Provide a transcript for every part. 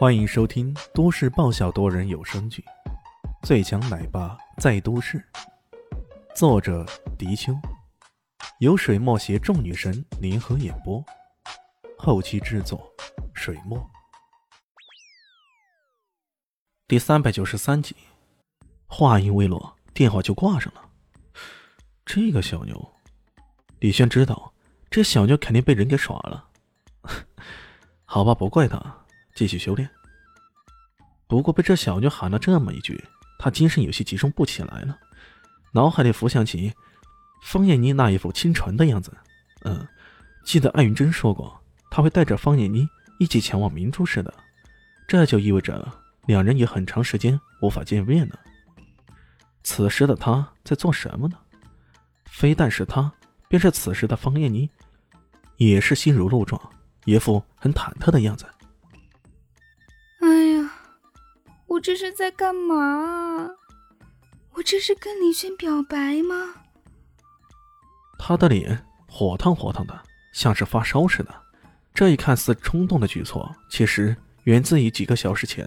欢迎收听都市爆笑多人有声剧《最强奶爸在都市》，作者：迪秋，由水墨携众女神联合演播，后期制作：水墨。第三百九十三集，话音未落，电话就挂上了。这个小妞，李轩知道，这小妞肯定被人给耍了。好吧，不怪他。继续修炼。不过被这小妞喊了这么一句，他精神有些集中不起来了，脑海里浮想起方艳妮那一副清纯的样子。嗯，记得艾云珍说过，他会带着方艳妮一起前往明珠市的，这就意味着两人也很长时间无法见面了。此时的他在做什么呢？非但是他，便是此时的方艳妮，也是心如鹿撞，一副很忐忑的样子。我这是在干嘛？我这是跟林轩表白吗？他的脸火烫火烫的，像是发烧似的。这一看似冲动的举措，其实源自于几个小时前。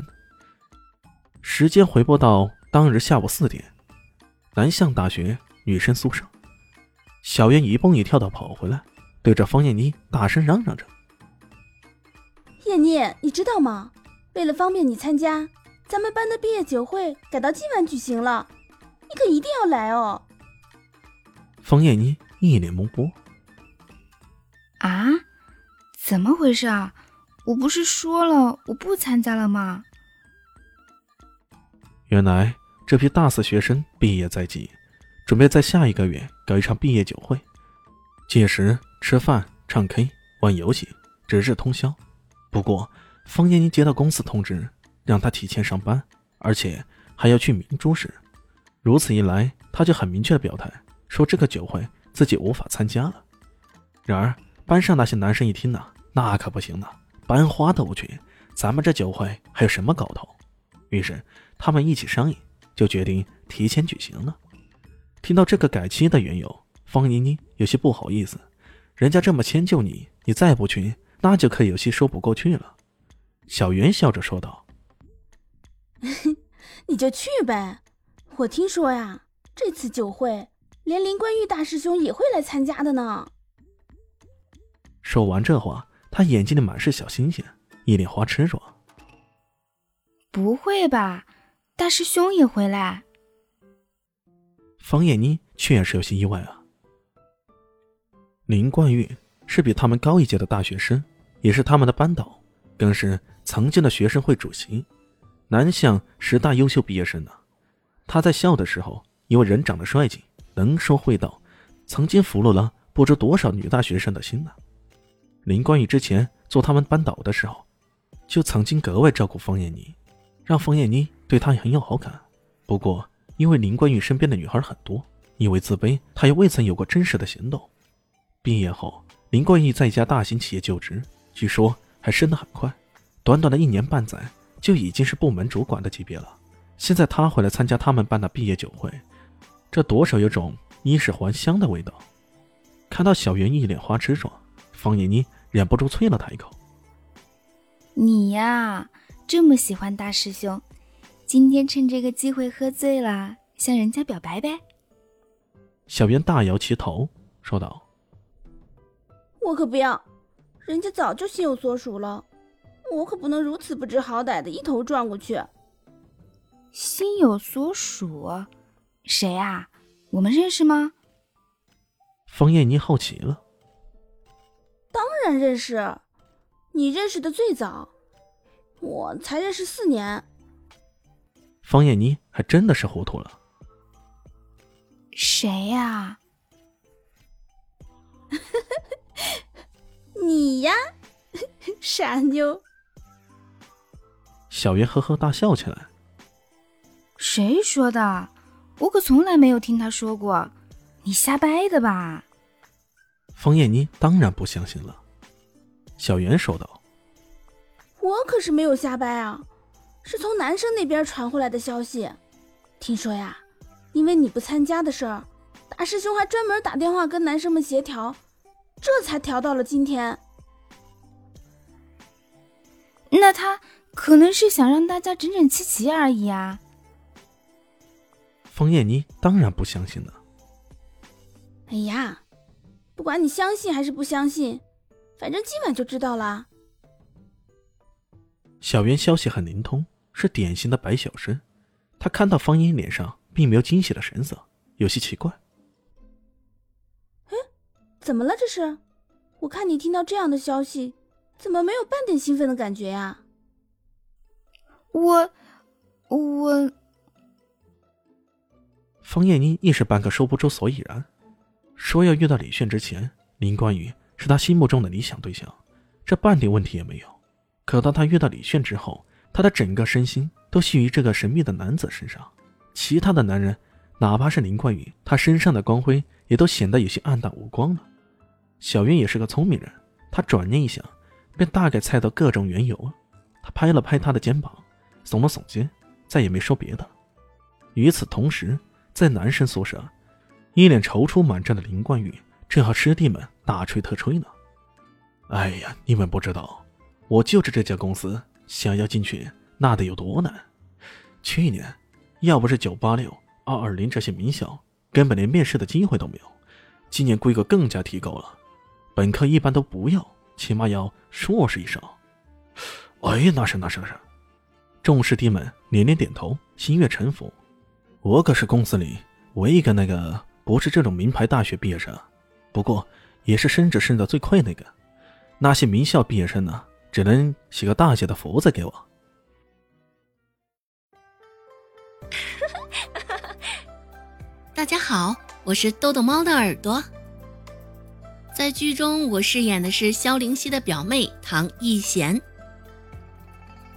时间回拨到当日下午四点，南向大学女生宿舍，小袁一蹦一跳的跑回来，对着方艳妮大声嚷嚷着：“艳妮，你知道吗？为了方便你参加。”咱们班的毕业酒会改到今晚举行了，你可一定要来哦！方艳妮一脸懵波。啊？怎么回事啊？我不是说了我不参加了吗？原来这批大四学生毕业在即，准备在下一个月搞一场毕业酒会，届时吃饭、唱 K、玩游戏，直至通宵。不过方艳妮接到公司通知。让他提前上班，而且还要去明珠市。如此一来，他就很明确的表态，说这个酒会自己无法参加了。然而，班上那些男生一听呢，那可不行呢，班花都不去，咱们这酒会还有什么搞头？于是他们一起商议，就决定提前举行了。听到这个改期的缘由，方妮妮有些不好意思，人家这么迁就你，你再不去，那就可有些说不过去了。小袁笑着说道。你就去呗，我听说呀，这次酒会连林冠玉大师兄也会来参加的呢。说完这话，他眼睛里满是小星星，一脸花痴说：“不会吧，大师兄也回来？”方艳妮确实有些意外啊。林冠玉是比他们高一届的大学生，也是他们的班导，更是曾经的学生会主席。南向十大优秀毕业生呢，他在校的时候，因为人长得帅气，能说会道，曾经俘虏了不知多少女大学生的心呢。林冠宇之前做他们班导的时候，就曾经格外照顾方艳妮，让方艳妮对他很有好感。不过，因为林冠宇身边的女孩很多，因为自卑，他也未曾有过真实的行动。毕业后，林冠宇在一家大型企业就职，据说还升得很快，短短的一年半载。就已经是部门主管的级别了。现在他回来参加他们班的毕业酒会，这多少有种衣食还乡的味道。看到小袁一脸花痴状，方妮妮忍不住啐了他一口：“你呀，这么喜欢大师兄，今天趁这个机会喝醉了，向人家表白呗。”小袁大摇其头说道：“我可不要，人家早就心有所属了。”我可不能如此不知好歹的一头撞过去。心有所属，谁啊？我们认识吗？方艳妮好奇了。当然认识，你认识的最早，我才认识四年。方艳妮还真的是糊涂了。谁呀？你呀，傻妞。小袁呵呵大笑起来。谁说的？我可从来没有听他说过，你瞎掰的吧？方艳妮当然不相信了。小袁说道：“我可是没有瞎掰啊，是从男生那边传回来的消息。听说呀，因为你不参加的事儿，大师兄还专门打电话跟男生们协调，这才调到了今天。那他……可能是想让大家整整齐齐而已啊。方艳妮当然不相信了。哎呀，不管你相信还是不相信，反正今晚就知道了。小袁消息很灵通，是典型的白小生。他看到方艳脸上并没有惊喜的神色，有些奇怪。哎，怎么了？这是？我看你听到这样的消息，怎么没有半点兴奋的感觉呀？我，我。方艳妮一时半刻说不出所以然。说要遇到李炫之前，林冠宇是他心目中的理想对象，这半点问题也没有。可当他遇到李炫之后，他的整个身心都系于这个神秘的男子身上，其他的男人，哪怕是林冠宇，他身上的光辉也都显得有些暗淡无光了。小云也是个聪明人，他转念一想，便大概猜到各种缘由。他拍了拍他的肩膀，耸了耸肩，再也没说别的。与此同时，在男生宿舍。一脸踌躇满志的林冠宇正和师弟们大吹特吹呢。哎呀，你们不知道，我就是这家公司，想要进去那得有多难。去年，要不是九八六、二二零这些名校，根本连面试的机会都没有。今年规格更加提高了，本科一般都不要，起码要硕士以上。哎，那是那是那是。众师弟们连连点头，心悦诚服。我可是公司里唯一个那个。不是这种名牌大学毕业生，不过也是升职升的最快那个。那些名校毕业生呢，只能写个大写的福字给我。大家好，我是豆豆猫的耳朵。在剧中，我饰演的是萧灵溪的表妹唐艺贤。